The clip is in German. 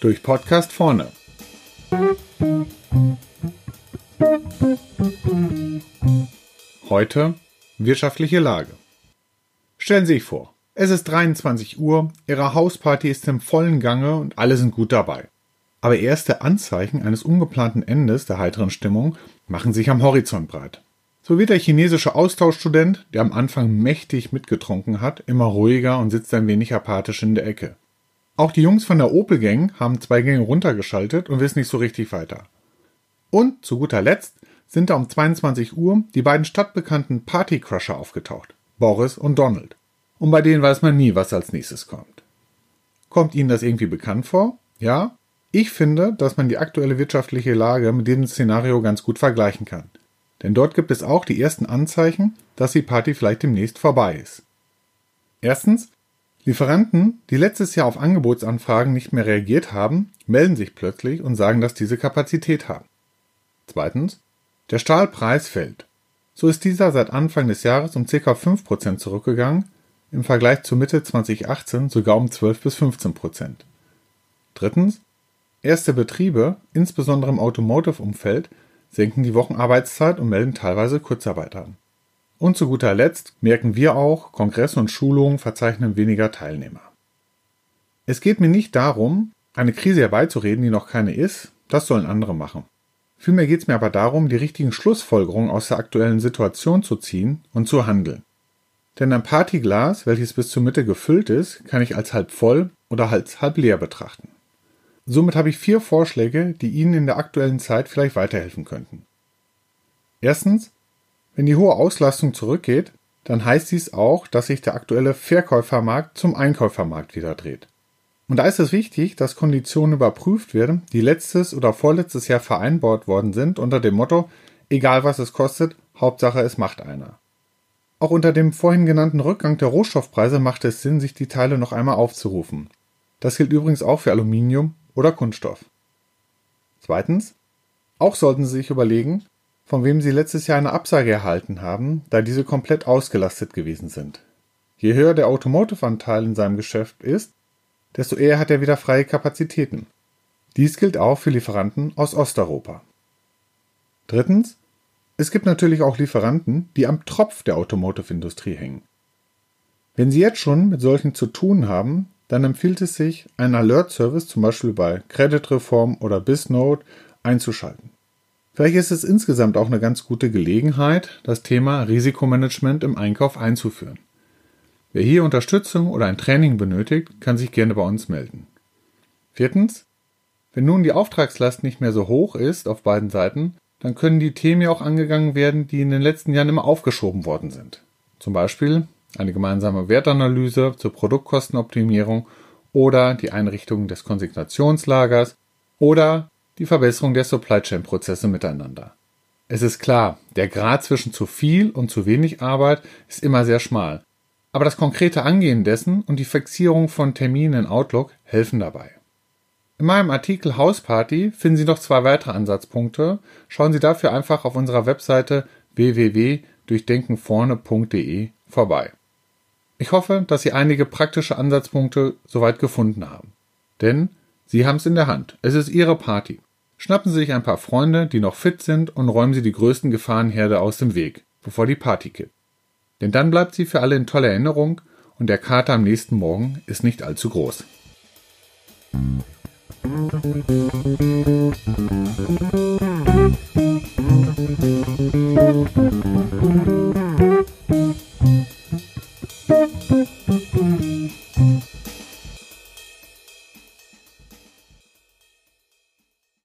Durch Podcast vorne. Heute wirtschaftliche Lage. Stellen Sie sich vor, es ist 23 Uhr, Ihre Hausparty ist im vollen Gange und alle sind gut dabei. Aber erste Anzeichen eines ungeplanten Endes der heiteren Stimmung machen sich am Horizont breit. So wird der chinesische Austauschstudent, der am Anfang mächtig mitgetrunken hat, immer ruhiger und sitzt ein wenig apathisch in der Ecke. Auch die Jungs von der Opel Gang haben zwei Gänge runtergeschaltet und wissen nicht so richtig weiter. Und zu guter Letzt sind da um 22 Uhr die beiden stadtbekannten Partycrusher aufgetaucht, Boris und Donald. Und bei denen weiß man nie, was als nächstes kommt. Kommt Ihnen das irgendwie bekannt vor? Ja? Ich finde, dass man die aktuelle wirtschaftliche Lage mit diesem Szenario ganz gut vergleichen kann. Denn dort gibt es auch die ersten Anzeichen, dass die Party vielleicht demnächst vorbei ist. Erstens, Lieferanten, die letztes Jahr auf Angebotsanfragen nicht mehr reagiert haben, melden sich plötzlich und sagen, dass diese Kapazität haben. Zweitens, der Stahlpreis fällt. So ist dieser seit Anfang des Jahres um ca. 5% zurückgegangen, im Vergleich zur Mitte 2018 sogar um 12 bis 15%. Drittens, erste Betriebe, insbesondere im Automotive-Umfeld, senken die Wochenarbeitszeit und melden teilweise Kurzarbeit an. Und zu guter Letzt merken wir auch, Kongresse und Schulungen verzeichnen weniger Teilnehmer. Es geht mir nicht darum, eine Krise herbeizureden, die noch keine ist, das sollen andere machen. Vielmehr geht es mir aber darum, die richtigen Schlussfolgerungen aus der aktuellen Situation zu ziehen und zu handeln. Denn ein Partyglas, welches bis zur Mitte gefüllt ist, kann ich als halb voll oder als halb leer betrachten. Somit habe ich vier Vorschläge, die Ihnen in der aktuellen Zeit vielleicht weiterhelfen könnten. Erstens, wenn die hohe Auslastung zurückgeht, dann heißt dies auch, dass sich der aktuelle Verkäufermarkt zum Einkäufermarkt wieder dreht. Und da ist es wichtig, dass Konditionen überprüft werden, die letztes oder vorletztes Jahr vereinbart worden sind unter dem Motto, egal was es kostet, Hauptsache es macht einer. Auch unter dem vorhin genannten Rückgang der Rohstoffpreise macht es Sinn, sich die Teile noch einmal aufzurufen. Das gilt übrigens auch für Aluminium oder Kunststoff. Zweitens, auch sollten Sie sich überlegen, von wem Sie letztes Jahr eine Absage erhalten haben, da diese komplett ausgelastet gewesen sind. Je höher der Automotive-Anteil in seinem Geschäft ist, desto eher hat er wieder freie Kapazitäten. Dies gilt auch für Lieferanten aus Osteuropa. Drittens, es gibt natürlich auch Lieferanten, die am Tropf der Automotive-Industrie hängen. Wenn Sie jetzt schon mit solchen zu tun haben, dann empfiehlt es sich, einen Alert-Service zum Beispiel bei Credit Reform oder Bisnode einzuschalten. Vielleicht ist es insgesamt auch eine ganz gute Gelegenheit, das Thema Risikomanagement im Einkauf einzuführen. Wer hier Unterstützung oder ein Training benötigt, kann sich gerne bei uns melden. Viertens. Wenn nun die Auftragslast nicht mehr so hoch ist auf beiden Seiten, dann können die Themen ja auch angegangen werden, die in den letzten Jahren immer aufgeschoben worden sind. Zum Beispiel eine gemeinsame Wertanalyse zur Produktkostenoptimierung oder die Einrichtung des Konsignationslagers oder die Verbesserung der Supply Chain Prozesse miteinander. Es ist klar, der Grad zwischen zu viel und zu wenig Arbeit ist immer sehr schmal aber das konkrete Angehen dessen und die Fixierung von Terminen in Outlook helfen dabei. In meinem Artikel Hausparty finden Sie noch zwei weitere Ansatzpunkte. Schauen Sie dafür einfach auf unserer Webseite www.durchdenkenvorne.de vorbei. Ich hoffe, dass Sie einige praktische Ansatzpunkte soweit gefunden haben. Denn Sie haben es in der Hand. Es ist Ihre Party. Schnappen Sie sich ein paar Freunde, die noch fit sind, und räumen Sie die größten Gefahrenherde aus dem Weg, bevor die Party kippt. Denn dann bleibt sie für alle in toller Erinnerung und der Kater am nächsten Morgen ist nicht allzu groß. Musik Boop.